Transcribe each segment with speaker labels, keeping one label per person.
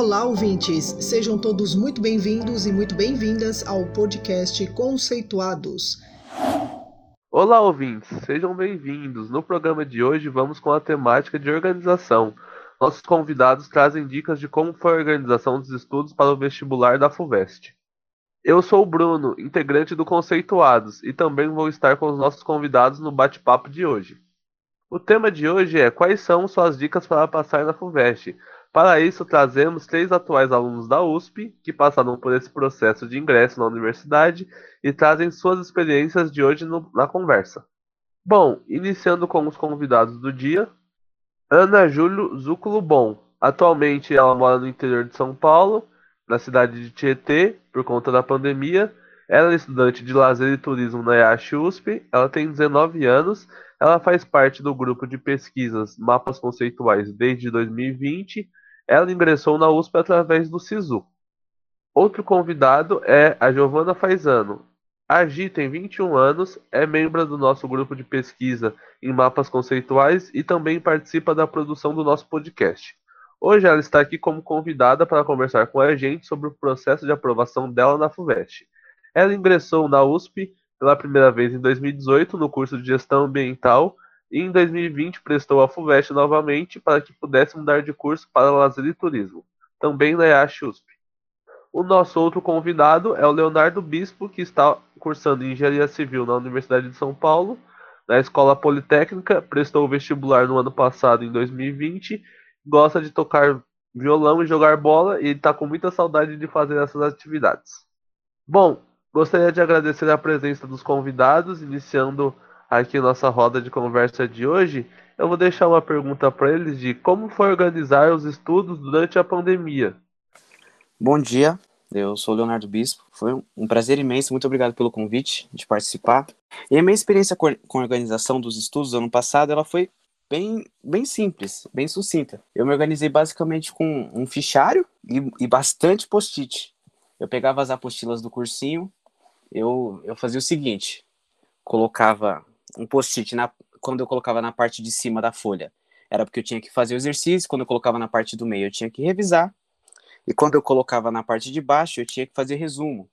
Speaker 1: Olá, ouvintes! Sejam todos muito bem-vindos e muito bem-vindas ao podcast Conceituados.
Speaker 2: Olá, ouvintes! Sejam bem-vindos. No programa de hoje vamos com a temática de organização. Nossos convidados trazem dicas de como foi a organização dos estudos para o vestibular da FUVEST. Eu sou o Bruno, integrante do Conceituados, e também vou estar com os nossos convidados no bate-papo de hoje. O tema de hoje é quais são suas dicas para passar na FUVEST, para isso, trazemos três atuais alunos da USP que passaram por esse processo de ingresso na universidade e trazem suas experiências de hoje no, na conversa. Bom, iniciando com os convidados do dia, Ana Júlio Zúculo Bom. Atualmente ela mora no interior de São Paulo, na cidade de Tietê, por conta da pandemia. Ela é estudante de lazer e turismo na IASH USP, ela tem 19 anos, ela faz parte do grupo de pesquisas Mapas Conceituais desde 2020 ela ingressou na USP através do SISU. Outro convidado é a Giovana Faisano. A Gi tem 21 anos, é membro do nosso grupo de pesquisa em mapas conceituais e também participa da produção do nosso podcast. Hoje ela está aqui como convidada para conversar com a gente sobre o processo de aprovação dela na FUVEST. Ela ingressou na USP pela primeira vez em 2018 no curso de Gestão Ambiental em 2020 prestou a FUVEST novamente para que pudesse mudar de curso para lazer e turismo, também na EASH USP. O nosso outro convidado é o Leonardo Bispo, que está cursando Engenharia Civil na Universidade de São Paulo, na Escola Politécnica, prestou o vestibular no ano passado, em 2020, gosta de tocar violão e jogar bola e está com muita saudade de fazer essas atividades. Bom, gostaria de agradecer a presença dos convidados, iniciando aqui nossa roda de conversa de hoje, eu vou deixar uma pergunta para eles de como foi organizar os estudos durante a pandemia.
Speaker 3: Bom dia, eu sou Leonardo Bispo. Foi um prazer imenso, muito obrigado pelo convite de participar. E a minha experiência com a organização dos estudos do ano passado, ela foi bem, bem simples, bem sucinta. Eu me organizei basicamente com um fichário e, e bastante post-it. Eu pegava as apostilas do cursinho, eu, eu fazia o seguinte, colocava um post-it quando eu colocava na parte de cima da folha. Era porque eu tinha que fazer o exercício, quando eu colocava na parte do meio eu tinha que revisar, e quando eu colocava na parte de baixo eu tinha que fazer resumo.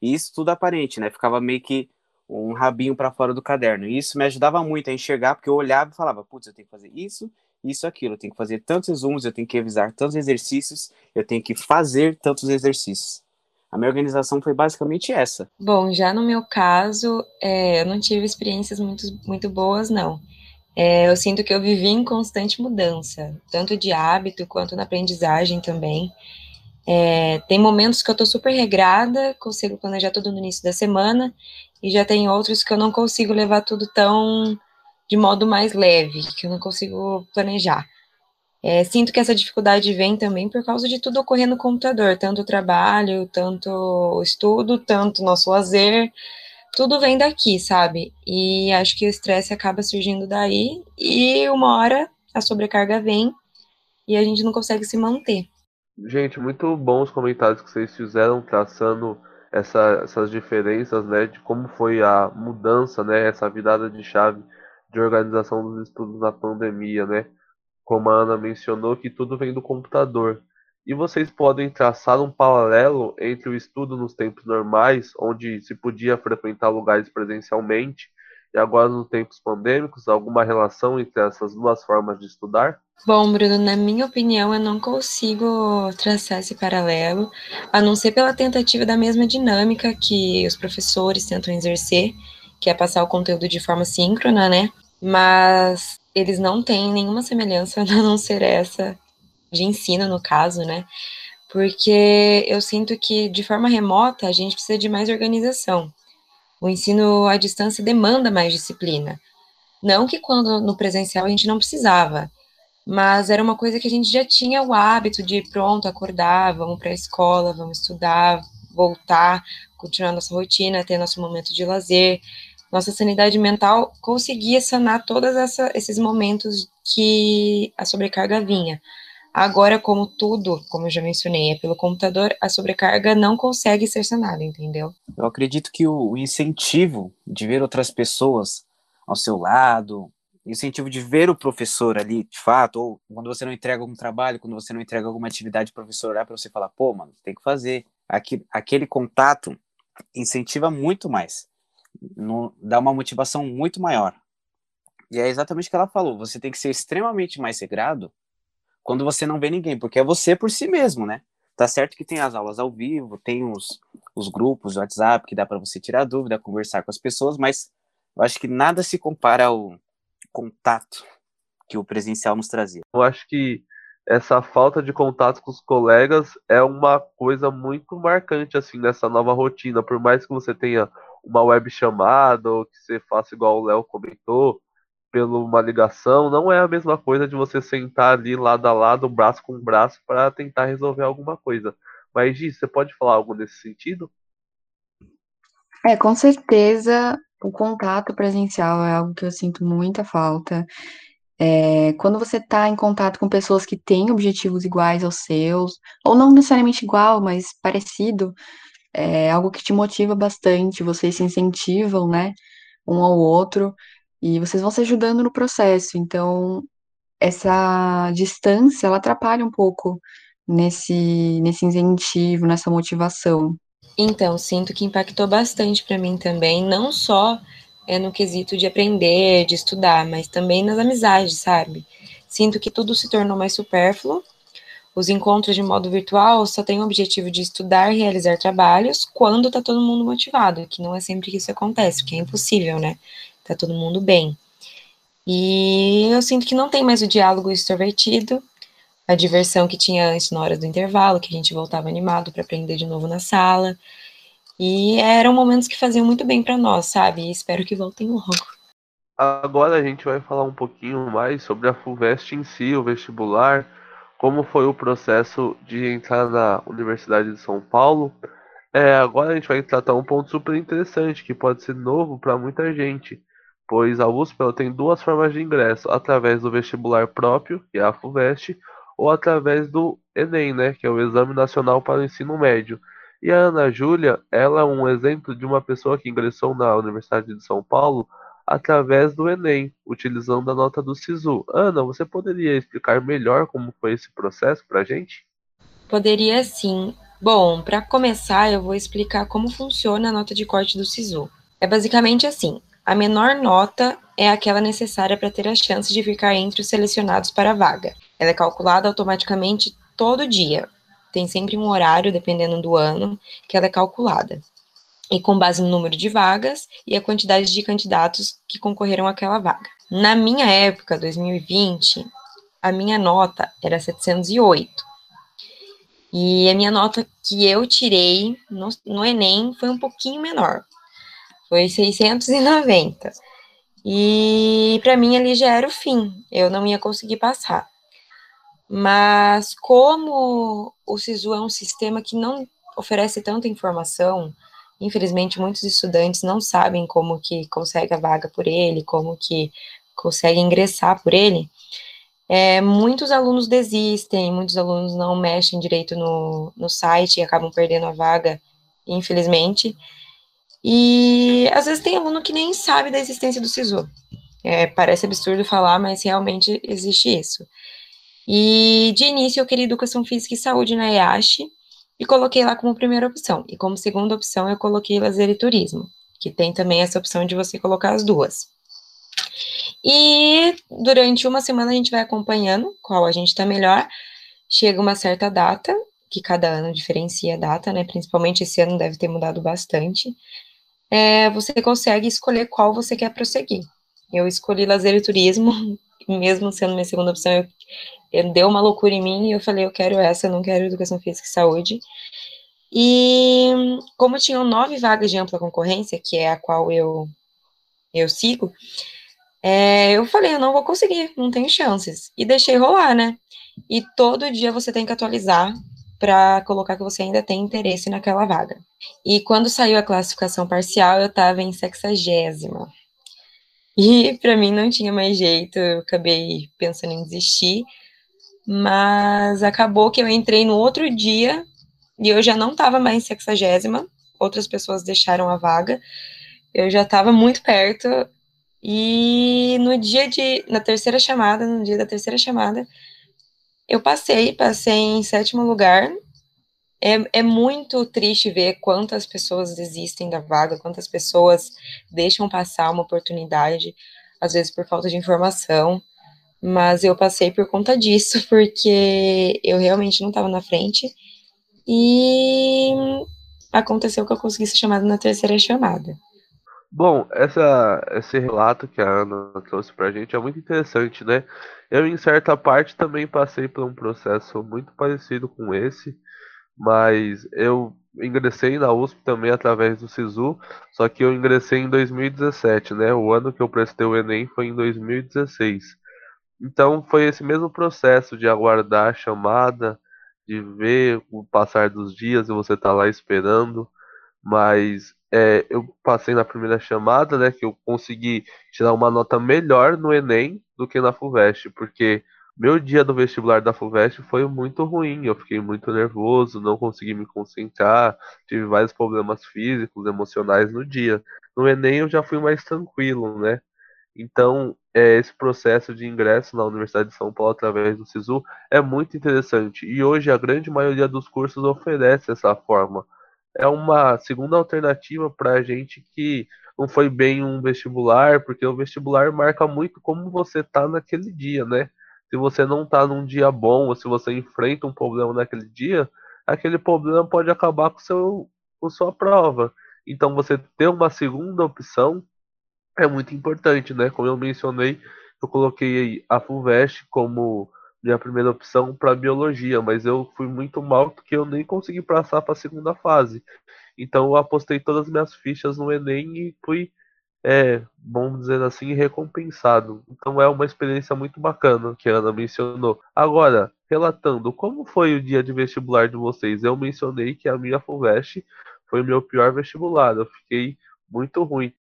Speaker 3: E isso tudo aparente, né? Ficava meio que um rabinho para fora do caderno. E isso me ajudava muito a enxergar, porque eu olhava e falava, putz, eu tenho que fazer isso, isso, aquilo. Eu tenho que fazer tantos resumos, eu tenho que revisar tantos exercícios, eu tenho que fazer tantos exercícios. A minha organização foi basicamente essa.
Speaker 4: Bom, já no meu caso, é, eu não tive experiências muito, muito boas, não. É, eu sinto que eu vivi em constante mudança, tanto de hábito quanto na aprendizagem também. É, tem momentos que eu tô super regrada, consigo planejar tudo no início da semana, e já tem outros que eu não consigo levar tudo tão de modo mais leve, que eu não consigo planejar. É, sinto que essa dificuldade vem também por causa de tudo ocorrer no computador, tanto o trabalho, tanto o estudo, tanto nosso lazer, tudo vem daqui, sabe? E acho que o estresse acaba surgindo daí, e uma hora a sobrecarga vem e a gente não consegue se manter.
Speaker 2: Gente, muito bons comentários que vocês fizeram, traçando essa, essas diferenças, né, de como foi a mudança, né, essa virada de chave de organização dos estudos na pandemia, né? Como a Ana mencionou, que tudo vem do computador. E vocês podem traçar um paralelo entre o estudo nos tempos normais, onde se podia frequentar lugares presencialmente, e agora nos tempos pandêmicos, alguma relação entre essas duas formas de estudar?
Speaker 4: Bom, Bruno, na minha opinião, eu não consigo traçar esse paralelo, a não ser pela tentativa da mesma dinâmica que os professores tentam exercer, que é passar o conteúdo de forma síncrona, né? Mas eles não têm nenhuma semelhança a não ser essa de ensino, no caso, né? Porque eu sinto que de forma remota a gente precisa de mais organização. O ensino à distância demanda mais disciplina. Não que quando no presencial a gente não precisava, mas era uma coisa que a gente já tinha o hábito de pronto, acordar, vamos para a escola, vamos estudar, voltar, continuar nossa rotina, ter nosso momento de lazer nossa sanidade mental conseguia sanar todos esses momentos que a sobrecarga vinha. Agora, como tudo, como eu já mencionei, é pelo computador, a sobrecarga não consegue ser sanada, entendeu?
Speaker 3: Eu acredito que o incentivo de ver outras pessoas ao seu lado, incentivo de ver o professor ali, de fato, ou quando você não entrega algum trabalho, quando você não entrega alguma atividade, o professor olhar para você e falar, pô, mano, tem que fazer. Aqui, aquele contato incentiva muito mais, no, dá uma motivação muito maior. E é exatamente o que ela falou, você tem que ser extremamente mais regrado quando você não vê ninguém, porque é você por si mesmo, né? Tá certo que tem as aulas ao vivo, tem os, os grupos do WhatsApp que dá para você tirar dúvida, conversar com as pessoas, mas eu acho que nada se compara ao contato que o presencial nos trazia.
Speaker 2: Eu acho que essa falta de contato com os colegas é uma coisa muito marcante assim nessa nova rotina. Por mais que você tenha uma web chamada ou que você faça igual o Léo comentou, pela uma ligação, não é a mesma coisa de você sentar ali lado a lado, braço com braço, para tentar resolver alguma coisa. Mas, Gi, você pode falar algo nesse sentido?
Speaker 5: É, com certeza o contato presencial é algo que eu sinto muita falta. É, quando você está em contato com pessoas que têm objetivos iguais aos seus, ou não necessariamente igual, mas parecido, é algo que te motiva bastante, vocês se incentivam, né, um ao outro, e vocês vão se ajudando no processo. Então, essa distância, ela atrapalha um pouco nesse, nesse incentivo, nessa motivação.
Speaker 4: Então, sinto que impactou bastante para mim também, não só é no quesito de aprender, de estudar, mas também nas amizades, sabe? Sinto que tudo se tornou mais supérfluo. Os encontros de modo virtual só têm o objetivo de estudar e realizar trabalhos quando tá todo mundo motivado, que não é sempre que isso acontece, que é impossível, né? Tá todo mundo bem. E eu sinto que não tem mais o diálogo extrovertido, a diversão que tinha antes na hora do intervalo, que a gente voltava animado para aprender de novo na sala. E eram momentos que faziam muito bem para nós, sabe? E espero que voltem logo.
Speaker 2: Agora a gente vai falar um pouquinho mais sobre a FUVEST em si, o vestibular, como foi o processo de entrar na Universidade de São Paulo. É, agora a gente vai tratar um ponto super interessante, que pode ser novo para muita gente, pois a USP tem duas formas de ingresso, através do vestibular próprio, que é a FUVEST, ou através do Enem, né, que é o Exame Nacional para o Ensino Médio. E a Ana Júlia, ela é um exemplo de uma pessoa que ingressou na Universidade de São Paulo através do Enem, utilizando a nota do SISU. Ana, você poderia explicar melhor como foi esse processo para a gente?
Speaker 4: Poderia sim. Bom, para começar, eu vou explicar como funciona a nota de corte do SISU. É basicamente assim: a menor nota é aquela necessária para ter a chance de ficar entre os selecionados para a vaga. Ela é calculada automaticamente todo dia. Tem sempre um horário, dependendo do ano, que ela é calculada. E com base no número de vagas e a quantidade de candidatos que concorreram àquela vaga. Na minha época, 2020, a minha nota era 708. E a minha nota que eu tirei no, no Enem foi um pouquinho menor. Foi 690. E para mim ali já era o fim. Eu não ia conseguir passar. Mas como o SISU é um sistema que não oferece tanta informação, infelizmente muitos estudantes não sabem como que consegue a vaga por ele, como que consegue ingressar por ele, é, muitos alunos desistem, muitos alunos não mexem direito no, no site e acabam perdendo a vaga, infelizmente. E às vezes tem aluno que nem sabe da existência do SISU. É, parece absurdo falar, mas realmente existe isso. E de início eu queria Educação Física e Saúde na EASH e coloquei lá como primeira opção. E como segunda opção eu coloquei Lazer e Turismo, que tem também essa opção de você colocar as duas. E durante uma semana a gente vai acompanhando qual a gente está melhor. Chega uma certa data, que cada ano diferencia a data, né? Principalmente esse ano deve ter mudado bastante. É, você consegue escolher qual você quer prosseguir. Eu escolhi lazer e turismo, mesmo sendo minha segunda opção, eu deu uma loucura em mim e eu falei, eu quero essa, eu não quero educação física e saúde. E como tinham nove vagas de ampla concorrência, que é a qual eu, eu sigo, é, eu falei, eu não vou conseguir, não tenho chances. E deixei rolar, né? E todo dia você tem que atualizar para colocar que você ainda tem interesse naquela vaga. E quando saiu a classificação parcial, eu estava em sexagésima. E para mim não tinha mais jeito, eu acabei pensando em desistir mas acabou que eu entrei no outro dia e eu já não estava mais em sexagésima, outras pessoas deixaram a vaga, eu já estava muito perto E no dia de, na terceira chamada, no dia da terceira chamada, eu passei, passei em sétimo lugar. É, é muito triste ver quantas pessoas desistem da vaga, quantas pessoas deixam passar uma oportunidade, às vezes por falta de informação. Mas eu passei por conta disso, porque eu realmente não estava na frente. E aconteceu que eu consegui ser chamada na terceira chamada.
Speaker 2: Bom, essa, esse relato que a Ana trouxe pra gente é muito interessante, né? Eu, em certa parte, também passei por um processo muito parecido com esse, mas eu ingressei na USP também através do SISU, só que eu ingressei em 2017, né? O ano que eu prestei o Enem foi em 2016. Então foi esse mesmo processo de aguardar a chamada, de ver o passar dos dias e você tá lá esperando, mas é, eu passei na primeira chamada, né, que eu consegui tirar uma nota melhor no Enem do que na FUVEST, porque meu dia do vestibular da FUVEST foi muito ruim, eu fiquei muito nervoso, não consegui me concentrar, tive vários problemas físicos, emocionais no dia. No Enem eu já fui mais tranquilo, né? Então, é, esse processo de ingresso na Universidade de São Paulo através do SISU é muito interessante. E hoje a grande maioria dos cursos oferece essa forma é uma segunda alternativa para a gente que não foi bem um vestibular, porque o vestibular marca muito como você tá naquele dia, né? Se você não tá num dia bom, ou se você enfrenta um problema naquele dia, aquele problema pode acabar com, seu, com sua prova. Então você ter uma segunda opção é muito importante, né? Como eu mencionei, eu coloquei a FUVEST como minha primeira opção para biologia, mas eu fui muito mal porque eu nem consegui passar para a segunda fase. Então eu apostei todas as minhas fichas no Enem e fui, é, vamos dizer assim, recompensado. Então é uma experiência muito bacana que a Ana mencionou. Agora, relatando, como foi o dia de vestibular de vocês? Eu mencionei que a minha FUVEST foi o meu pior vestibular. Eu fiquei muito ruim.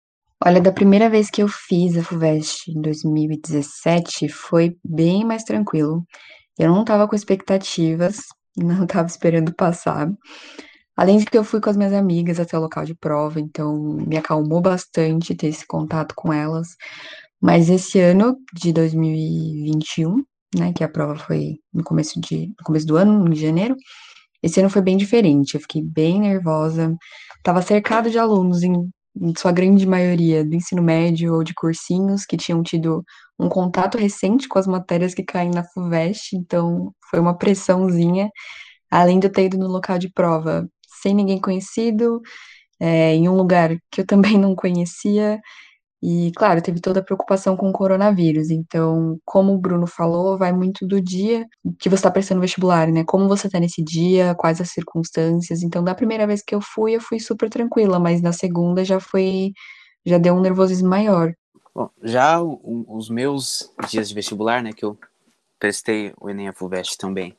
Speaker 5: Olha, da primeira vez que eu fiz a FUVEST em 2017, foi bem mais tranquilo. Eu não estava com expectativas, não estava esperando passar. Além de que eu fui com as minhas amigas até o local de prova, então me acalmou bastante ter esse contato com elas. Mas esse ano de 2021, né, que a prova foi no começo, de, no começo do ano, em janeiro, esse ano foi bem diferente. Eu fiquei bem nervosa. Estava cercado de alunos em em sua grande maioria, do ensino médio ou de cursinhos, que tinham tido um contato recente com as matérias que caem na FUVEST, então foi uma pressãozinha, além de eu ter ido no local de prova sem ninguém conhecido, é, em um lugar que eu também não conhecia, e, claro, teve toda a preocupação com o coronavírus. Então, como o Bruno falou, vai muito do dia que você está prestando vestibular, né? Como você está nesse dia, quais as circunstâncias. Então, da primeira vez que eu fui, eu fui super tranquila, mas na segunda já foi. já deu um nervosismo maior.
Speaker 3: Bom, já o, os meus dias de vestibular, né, que eu prestei o Enem FUVEST também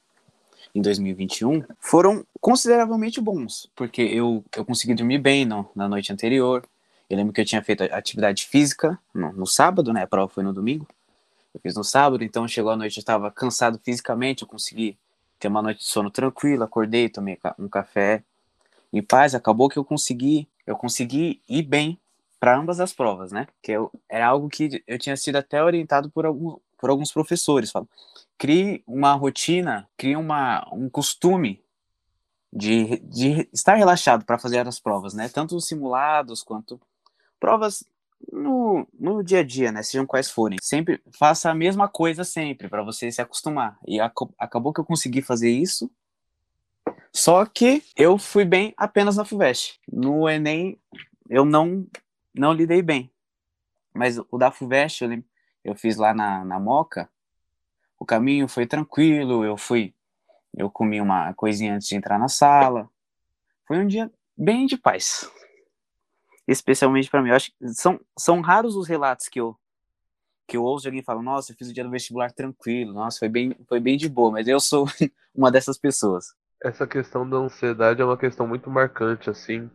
Speaker 3: em 2021, foram consideravelmente bons, porque eu, eu consegui dormir bem no, na noite anterior, eu lembro que eu tinha feito atividade física no, no sábado, né? A prova foi no domingo. Eu fiz no sábado, então chegou a noite, eu estava cansado fisicamente, eu consegui ter uma noite de sono tranquila, acordei, tomei um café em paz, acabou que eu consegui, eu consegui ir bem para ambas as provas, né? Que eu, era algo que eu tinha sido até orientado por, algum, por alguns professores, falam, crie uma rotina, crie uma, um costume de, de estar relaxado para fazer as provas, né? Tanto os simulados quanto provas no, no dia a dia, né? Sejam quais forem. Sempre faça a mesma coisa sempre, para você se acostumar. E ac acabou que eu consegui fazer isso. Só que eu fui bem apenas na FUVEST. No Enem, eu não, não lidei bem. Mas o da FUVEST, eu, eu fiz lá na, na Moca. O caminho foi tranquilo, eu fui. Eu comi uma coisinha antes de entrar na sala. Foi um dia bem de paz especialmente para mim. Eu acho que são, são raros os relatos que eu que eu ouço de alguém falar, nossa, eu fiz o dia do vestibular tranquilo, nossa, foi bem, foi bem de boa, mas eu sou uma dessas pessoas.
Speaker 2: Essa questão da ansiedade é uma questão muito marcante, assim,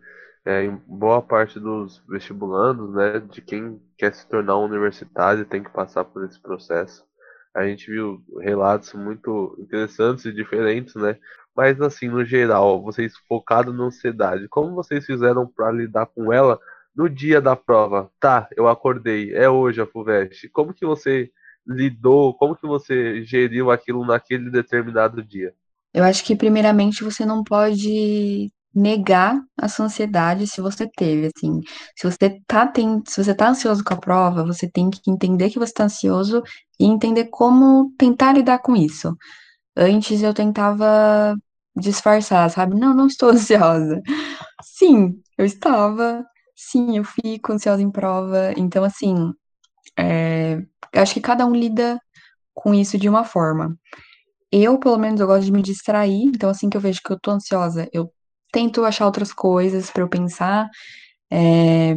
Speaker 2: é, em boa parte dos vestibulandos, né, de quem quer se tornar um universitário tem que passar por esse processo. A gente viu relatos muito interessantes e diferentes, né? Mas assim, no geral, vocês focados na ansiedade, como vocês fizeram para lidar com ela no dia da prova, tá, eu acordei, é hoje a FUVEST. Como que você lidou, como que você geriu aquilo naquele determinado dia?
Speaker 5: Eu acho que primeiramente você não pode negar a sua ansiedade se você teve, assim. Se você tá, tem, se você tá ansioso com a prova, você tem que entender que você tá ansioso e entender como tentar lidar com isso. Antes eu tentava disfarçar, sabe? Não, não estou ansiosa. Sim, eu estava. Sim, eu fico ansiosa em prova. Então, assim, é, acho que cada um lida com isso de uma forma. Eu, pelo menos, eu gosto de me distrair. Então, assim que eu vejo que eu tô ansiosa, eu tento achar outras coisas para eu pensar. É,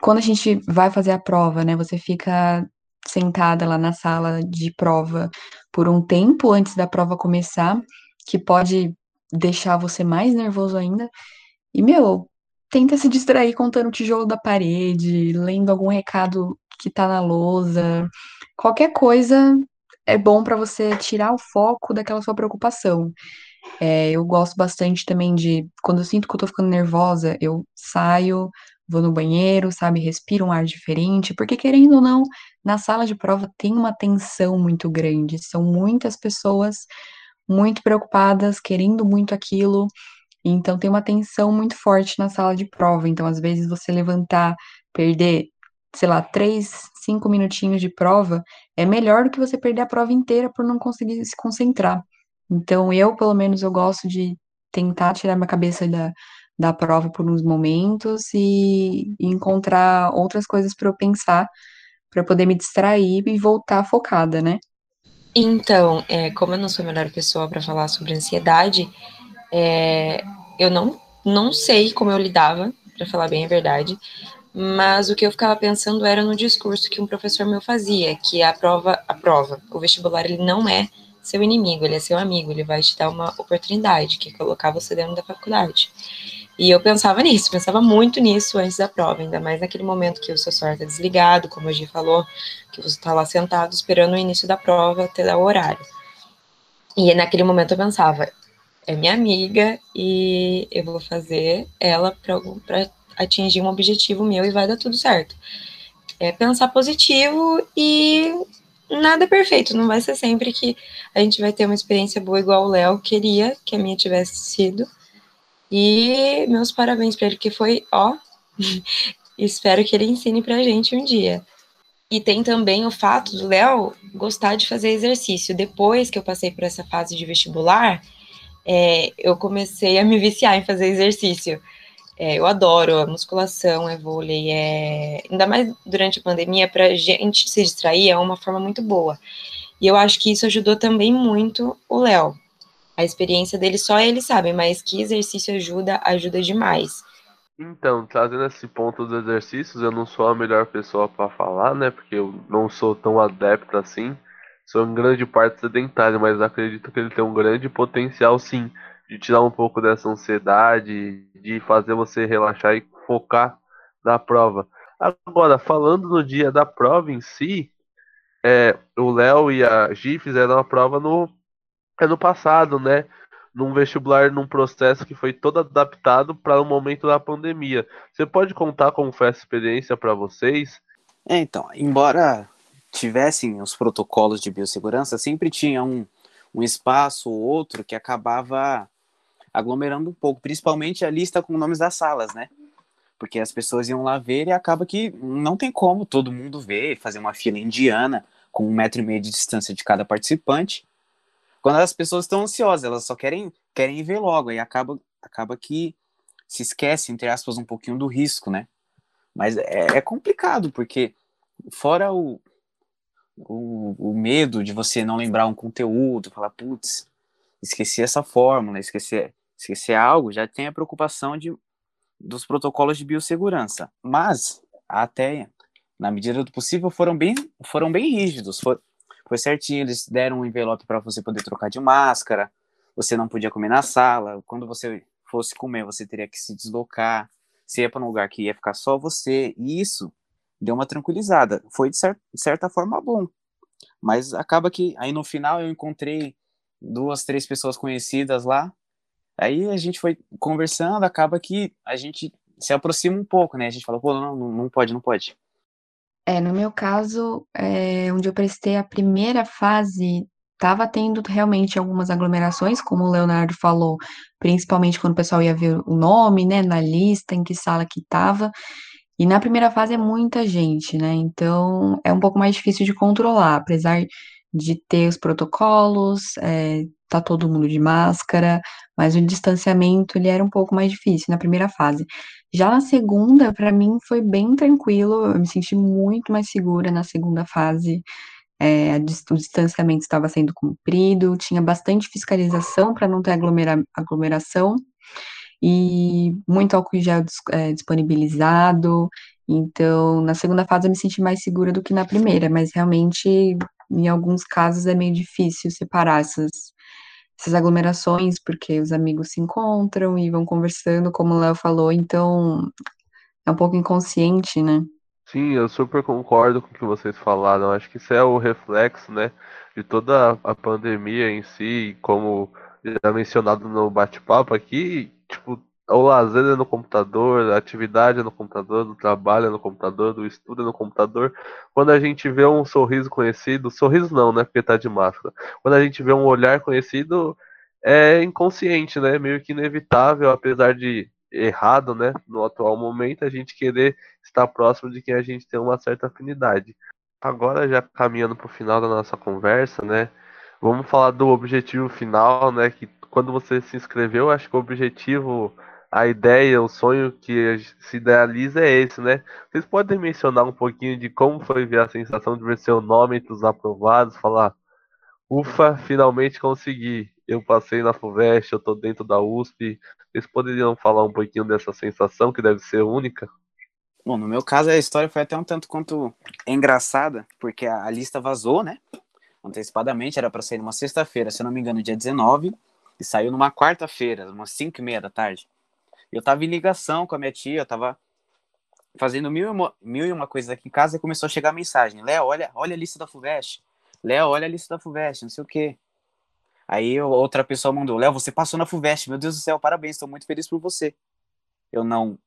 Speaker 5: quando a gente vai fazer a prova, né? Você fica sentada lá na sala de prova por um tempo antes da prova começar, que pode deixar você mais nervoso ainda. E, meu, tenta se distrair contando o tijolo da parede, lendo algum recado que tá na lousa. Qualquer coisa é bom para você tirar o foco daquela sua preocupação. É, eu gosto bastante também de, quando eu sinto que eu tô ficando nervosa, eu saio, vou no banheiro, sabe, respiro um ar diferente, porque querendo ou não, na sala de prova tem uma tensão muito grande, são muitas pessoas muito preocupadas, querendo muito aquilo, então tem uma tensão muito forte na sala de prova. Então, às vezes, você levantar, perder, sei lá, três, cinco minutinhos de prova, é melhor do que você perder a prova inteira por não conseguir se concentrar. Então, eu, pelo menos, eu gosto de tentar tirar minha cabeça da, da prova por uns momentos e, encontrar outras coisas para eu pensar, para poder me distrair e voltar focada, né?
Speaker 4: Então, é, como eu não sou a melhor pessoa para falar sobre ansiedade, é, eu não, não sei como eu lidava, para falar bem a verdade, mas o que eu ficava pensando era no discurso que um professor meu fazia, que a prova, a prova, o vestibular, ele não é seu inimigo, ele é seu amigo, ele vai te dar uma oportunidade, que é colocar você dentro da faculdade. E eu pensava nisso, pensava muito nisso antes da prova, ainda mais naquele momento que o seu celular está desligado, como a Gi falou, que você está lá sentado esperando o início da prova até dar o horário. E naquele momento eu pensava, é minha amiga e eu vou fazer ela para atingir um objetivo meu e vai dar tudo certo. É pensar positivo e nada perfeito, não vai ser sempre que a gente vai ter uma experiência boa igual o Léo queria que a minha tivesse sido. E meus parabéns para ele, que foi, ó, espero que ele ensine pra gente um dia. E tem também o fato do Léo gostar de fazer exercício. Depois que eu passei por essa fase de vestibular, é, eu comecei a me viciar em fazer exercício. É, eu adoro a musculação, é vôlei, é... ainda mais durante a pandemia, para gente se distrair é uma forma muito boa. E eu acho que isso ajudou também muito o Léo. A experiência dele só ele sabe, mas que exercício ajuda, ajuda demais.
Speaker 2: Então, trazendo esse ponto dos exercícios, eu não sou a melhor pessoa para falar, né? Porque eu não sou tão adepto assim. Sou em grande parte sedentário, mas acredito que ele tem um grande potencial, sim de tirar um pouco dessa ansiedade, de fazer você relaxar e focar na prova. Agora, falando no dia da prova em si, é, o Léo e a Gi fizeram a prova no ano passado, né? Num vestibular, num processo que foi todo adaptado para o momento da pandemia. Você pode contar como foi essa experiência para vocês?
Speaker 3: É, então, embora tivessem os protocolos de biossegurança, sempre tinha um, um espaço ou outro que acabava aglomerando um pouco, principalmente a lista com nomes das salas, né? Porque as pessoas iam lá ver e acaba que não tem como todo mundo ver, fazer uma fila indiana com um metro e meio de distância de cada participante. Quando as pessoas estão ansiosas, elas só querem, querem ver logo, e acaba, acaba que se esquece, entre aspas, um pouquinho do risco, né? Mas é, é complicado, porque fora o, o, o, medo de você não lembrar um conteúdo, falar, putz, esqueci essa fórmula, esqueci, esquecer algo, já tem a preocupação de, dos protocolos de biossegurança. Mas, até na medida do possível, foram bem, foram bem rígidos. Foi, foi certinho, eles deram um envelope para você poder trocar de máscara, você não podia comer na sala, quando você fosse comer, você teria que se deslocar, você ia para um lugar que ia ficar só você, e isso deu uma tranquilizada. Foi, de, cer de certa forma, bom. Mas acaba que, aí no final, eu encontrei duas, três pessoas conhecidas lá, Aí a gente foi conversando, acaba que a gente se aproxima um pouco, né? A gente fala, pô, não, não pode, não pode.
Speaker 5: É, no meu caso, é, onde eu prestei a primeira fase, estava tendo realmente algumas aglomerações, como o Leonardo falou, principalmente quando o pessoal ia ver o nome, né, na lista, em que sala que estava. E na primeira fase é muita gente, né? Então é um pouco mais difícil de controlar, apesar de ter os protocolos, é, tá todo mundo de máscara, mas o distanciamento ele era um pouco mais difícil na primeira fase. Já na segunda, para mim foi bem tranquilo, eu me senti muito mais segura na segunda fase. É, o distanciamento estava sendo cumprido, tinha bastante fiscalização para não ter aglomera aglomeração e muito álcool gel é, disponibilizado. Então, na segunda fase eu me senti mais segura do que na primeira, mas realmente, em alguns casos, é meio difícil separar essas, essas aglomerações, porque os amigos se encontram e vão conversando, como o Léo falou, então é um pouco inconsciente, né?
Speaker 2: Sim, eu super concordo com o que vocês falaram. Acho que isso é o reflexo, né, de toda a pandemia em si, como já mencionado no bate-papo aqui, tipo, o lazer é no computador, a atividade é no computador, o trabalho é no computador, o estudo é no computador. Quando a gente vê um sorriso conhecido, sorriso não, né? Porque tá de máscara. Quando a gente vê um olhar conhecido, é inconsciente, né? Meio que inevitável, apesar de errado, né? No atual momento, a gente querer estar próximo de quem a gente tem uma certa afinidade. Agora, já caminhando para o final da nossa conversa, né? Vamos falar do objetivo final, né? Que quando você se inscreveu, acho que o objetivo a ideia, o sonho que se idealiza é esse, né? Vocês podem mencionar um pouquinho de como foi ver a sensação de ver seu nome entre os aprovados, falar, ufa, finalmente consegui, eu passei na FUVEST, eu tô dentro da USP. Vocês poderiam falar um pouquinho dessa sensação que deve ser única?
Speaker 3: Bom, no meu caso a história foi até um tanto quanto engraçada, porque a, lista vazou, né? Antecipadamente, era para sair numa sexta-feira, se eu não me engano, dia 19, e saiu numa quarta-feira, umas 5 e meia da tarde. Eu tava em ligação com a minha tia, eu tava fazendo mil e uma, mil e uma coisas aqui em casa e começou a chegar mensagem. Léo, olha, olha a lista da FUVEST. Léo, olha a lista da FUVEST, não sei o quê. Aí outra pessoa mandou, Léo, você passou na FUVEST, meu Deus do céu, parabéns, estou muito feliz por você. Eu não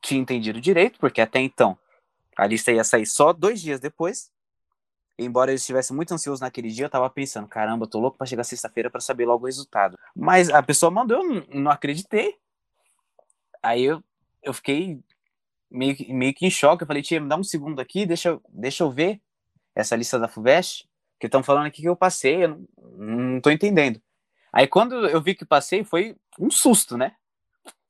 Speaker 3: tinha entendido direito, porque até então a lista ia sair só dois dias depois. Embora eu estivesse muito ansioso naquele dia, eu tava pensando, caramba, eu tô louco para chegar sexta-feira para saber logo o resultado. Mas a pessoa mandou, eu não acreditei. Aí eu, eu fiquei meio, meio que em choque. Eu falei, tia, me dá um segundo aqui, deixa, deixa eu ver essa lista da FUVEST, que estão falando aqui que eu passei, eu não, não tô entendendo. Aí quando eu vi que passei, foi um susto, né?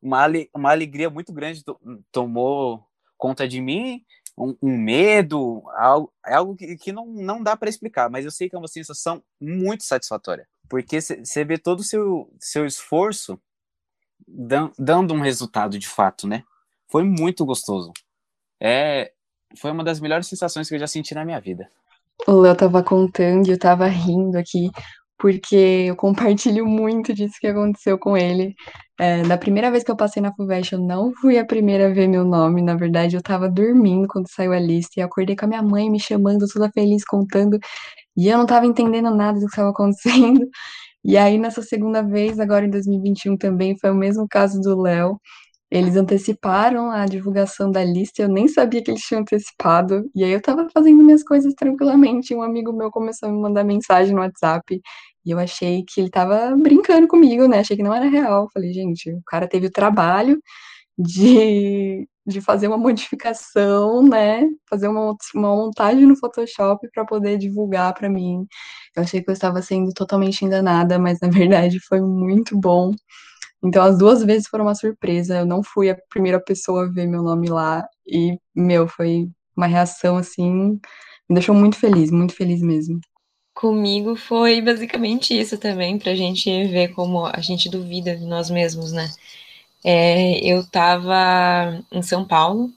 Speaker 3: Uma, uma alegria muito grande tomou conta de mim, um, um medo, algo, é algo que, que não, não dá para explicar, mas eu sei que é uma sensação muito satisfatória, porque você vê todo o seu, seu esforço dando um resultado de fato, né? Foi muito gostoso. É, foi uma das melhores sensações que eu já senti na minha vida.
Speaker 5: O Léo tava contando e eu tava rindo aqui, porque eu compartilho muito disso que aconteceu com ele. É, da primeira vez que eu passei na FUVEST, eu não fui a primeira a ver meu nome. Na verdade, eu tava dormindo quando saiu a lista e acordei com a minha mãe me chamando, toda feliz, contando. E eu não tava entendendo nada do que estava acontecendo. E aí, nessa segunda vez, agora em 2021 também, foi o mesmo caso do Léo. Eles anteciparam a divulgação da lista, eu nem sabia que eles tinham antecipado. E aí eu tava fazendo minhas coisas tranquilamente. Um amigo meu começou a me mandar mensagem no WhatsApp. E eu achei que ele tava brincando comigo, né? Achei que não era real. Falei, gente, o cara teve o trabalho de, de fazer uma modificação, né? Fazer uma, uma montagem no Photoshop para poder divulgar para mim. Eu achei que eu estava sendo totalmente enganada, mas na verdade foi muito bom. Então as duas vezes foram uma surpresa. Eu não fui a primeira pessoa a ver meu nome lá e meu foi uma reação assim, me deixou muito feliz, muito feliz mesmo.
Speaker 4: Comigo foi basicamente isso também, para a gente ver como a gente duvida de nós mesmos, né? É, eu estava em São Paulo,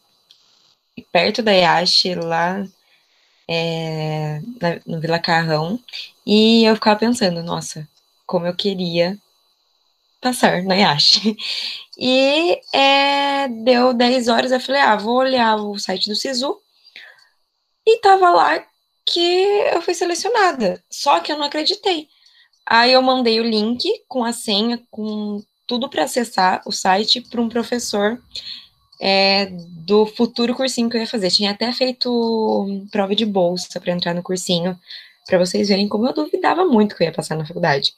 Speaker 4: perto da Yashi, lá é, na, no Vila Carrão, e eu ficava pensando, nossa, como eu queria passar na Yashi. E é, deu 10 horas, eu falei, ah, vou olhar o site do Sisu, e tava lá que eu fui selecionada, só que eu não acreditei. Aí eu mandei o link com a senha, com tudo para acessar o site para um professor é, do futuro cursinho que eu ia fazer. Tinha até feito prova de bolsa para entrar no cursinho, para vocês verem como eu duvidava muito que eu ia passar na faculdade.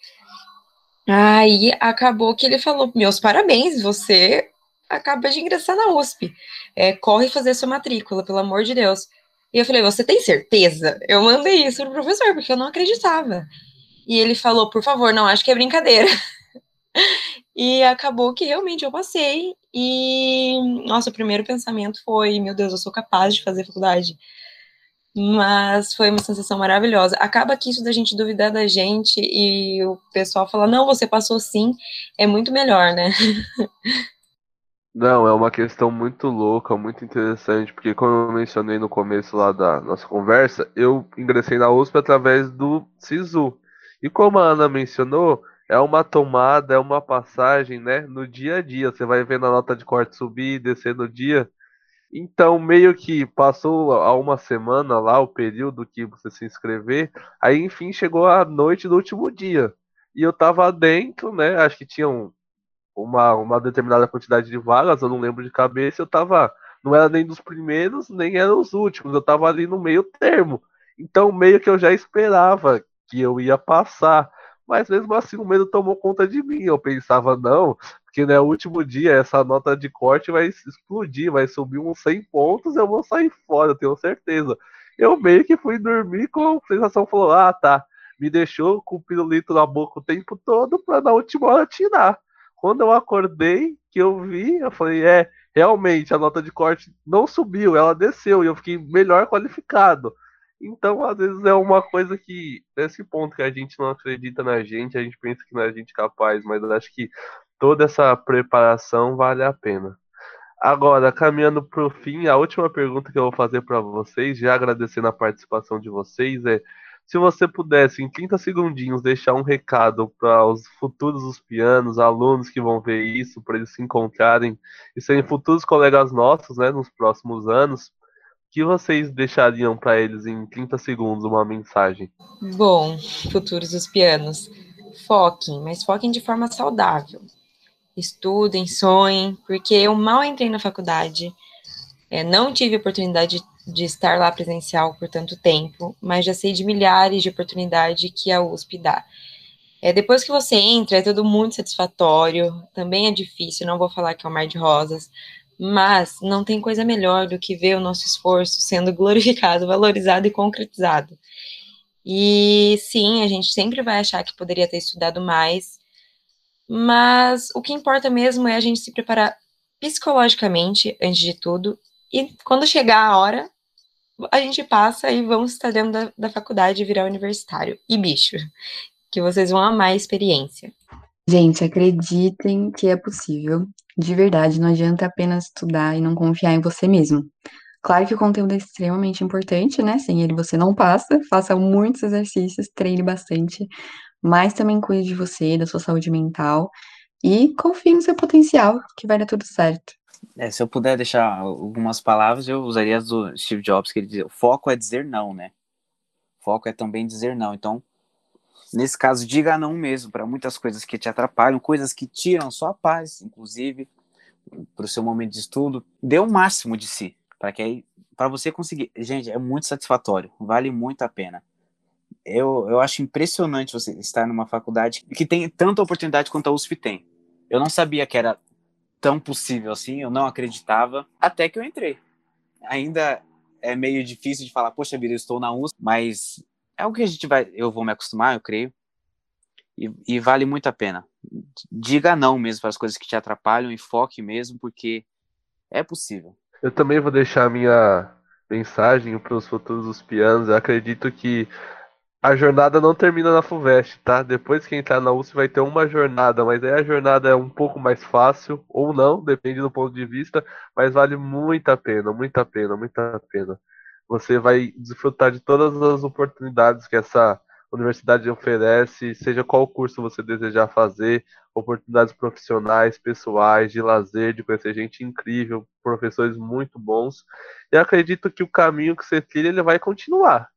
Speaker 4: Aí acabou que ele falou: Meus parabéns, você acaba de ingressar na USP. É, corre fazer sua matrícula, pelo amor de Deus. E eu falei: Você tem certeza? Eu mandei isso pro professor, porque eu não acreditava. E ele falou: Por favor, não acho que é brincadeira. e acabou que realmente eu passei. E, nossa, primeiro pensamento foi: Meu Deus, eu sou capaz de fazer faculdade. Mas foi uma sensação maravilhosa. Acaba que isso da gente duvidar da gente e o pessoal falar, não, você passou sim, é muito melhor, né?
Speaker 2: Não, é uma questão muito louca, muito interessante, porque como eu mencionei no começo lá da nossa conversa, eu ingressei na USP através do SISU. E como a Ana mencionou, é uma tomada, é uma passagem, né, no dia a dia. Você vai vendo a nota de corte subir e descer no dia. Então, meio que passou há uma semana lá o período que você se inscrever, aí enfim chegou a noite do último dia. E eu tava dentro, né? Acho que tinha um, uma, uma determinada quantidade de vagas, eu não lembro de cabeça, eu tava. Não era nem dos primeiros, nem era os últimos, eu tava ali no meio termo. Então, meio que eu já esperava que eu ia passar. Mas mesmo assim o medo tomou conta de mim. Eu pensava, não, porque no né, último dia essa nota de corte vai explodir, vai subir uns 100 pontos, eu vou sair fora, eu tenho certeza. Eu meio que fui dormir com a sensação, falou, ah, tá, me deixou com o pirulito na boca o tempo todo para na última hora tirar. Quando eu acordei, que eu vi, eu falei, é, realmente a nota de corte não subiu, ela desceu e eu fiquei melhor qualificado. Então, às vezes, é uma coisa que, nesse ponto que a gente não acredita na gente, a gente pensa que não é a gente capaz, mas acho que toda essa preparação vale a pena. Agora, caminhando para o fim, a última pergunta que eu vou fazer para vocês, já agradecendo a participação de vocês, é se você pudesse, em 30 segundinhos, deixar um recado para os futuros os pianos, alunos que vão ver isso, para eles se encontrarem e serem futuros colegas nossos né, nos próximos anos, que vocês deixariam para eles em 30 segundos uma mensagem?
Speaker 4: Bom, futuros dos pianos, foquem, mas foquem de forma saudável. Estudem, sonhem, porque eu mal entrei na faculdade, é, não tive oportunidade de estar lá presencial por tanto tempo, mas já sei de milhares de oportunidades que a USP dá. É, depois que você entra, é tudo muito satisfatório, também é difícil, não vou falar que é um mar de rosas, mas não tem coisa melhor do que ver o nosso esforço sendo glorificado, valorizado e concretizado. E sim, a gente sempre vai achar que poderia ter estudado mais, mas o que importa mesmo é a gente se preparar psicologicamente, antes de tudo, e quando chegar a hora, a gente passa e vamos estar dentro da, da faculdade e virar universitário. E bicho, que vocês vão amar a experiência.
Speaker 5: Gente, acreditem que é possível. De verdade, não adianta apenas estudar e não confiar em você mesmo. Claro que o conteúdo é extremamente importante, né? Sem ele você não passa. Faça muitos exercícios, treine bastante, mas também cuide de você, da sua saúde mental e confie no seu potencial, que vai dar tudo certo.
Speaker 3: É, se eu puder deixar algumas palavras, eu usaria as do Steve Jobs, que ele dizia: o foco é dizer não, né? O foco é também dizer não. Então, nesse caso, diga não mesmo para muitas coisas que te atrapalham, coisas que tiram sua paz, inclusive, para o seu momento de estudo. Dê o máximo de si, para que aí, para você conseguir. Gente, é muito satisfatório, vale muito a pena. Eu, eu acho impressionante você estar numa faculdade que tem tanta oportunidade quanto a USP tem. Eu não sabia que era tão possível assim, eu não acreditava, até que eu entrei. Ainda é meio difícil de falar, poxa vida, eu estou na USP, mas é o que a gente vai, eu vou me acostumar, eu creio. E, e, vale muito a pena. Diga não mesmo para as coisas que te atrapalham e foque mesmo, porque é possível.
Speaker 2: Eu também vou deixar a minha mensagem para os futuros pianos. Eu acredito que a jornada não termina na FUVEST, tá? Depois que entrar na USP vai ter uma jornada, mas aí a jornada é um pouco mais fácil, ou não, depende do ponto de vista, mas vale muito a pena, muito a pena, muito a pena. Você vai desfrutar de todas as oportunidades que essa universidade oferece, seja qual curso você desejar fazer, oportunidades profissionais, pessoais, de lazer, de conhecer gente incrível, professores muito bons. E acredito que o caminho que você trilha ele vai continuar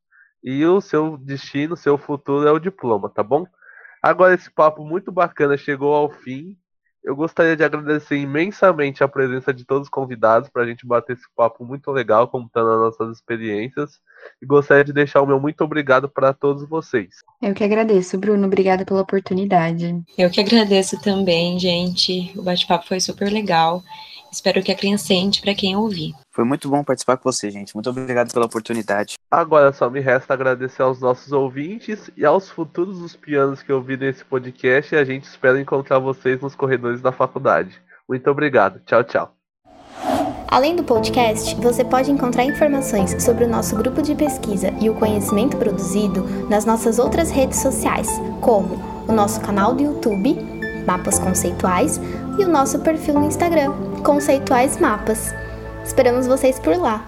Speaker 2: e o seu destino, seu futuro é o diploma, tá bom? Agora esse papo muito bacana chegou ao fim. Eu gostaria de agradecer imensamente a presença de todos os convidados para a gente bater esse papo muito legal, contando as nossas experiências. E gostaria de deixar o meu muito obrigado para todos vocês.
Speaker 5: Eu que agradeço, Bruno. Obrigada pela oportunidade.
Speaker 4: Eu que agradeço também, gente. O bate-papo foi super legal. Espero que acrescente para quem ouvir.
Speaker 3: Foi muito bom participar com você, gente. Muito obrigado pela oportunidade.
Speaker 2: Agora só me resta agradecer aos nossos ouvintes e aos futuros dos pianos que ouvirem esse podcast e a gente espera encontrar vocês nos corredores da faculdade. Muito obrigado. Tchau, tchau.
Speaker 6: Além do podcast, você pode encontrar informações sobre o nosso grupo de pesquisa e o conhecimento produzido nas nossas outras redes sociais, como o nosso canal do YouTube, Mapas Conceituais, e o nosso perfil no Instagram, Conceituais Mapas. Esperamos vocês por lá!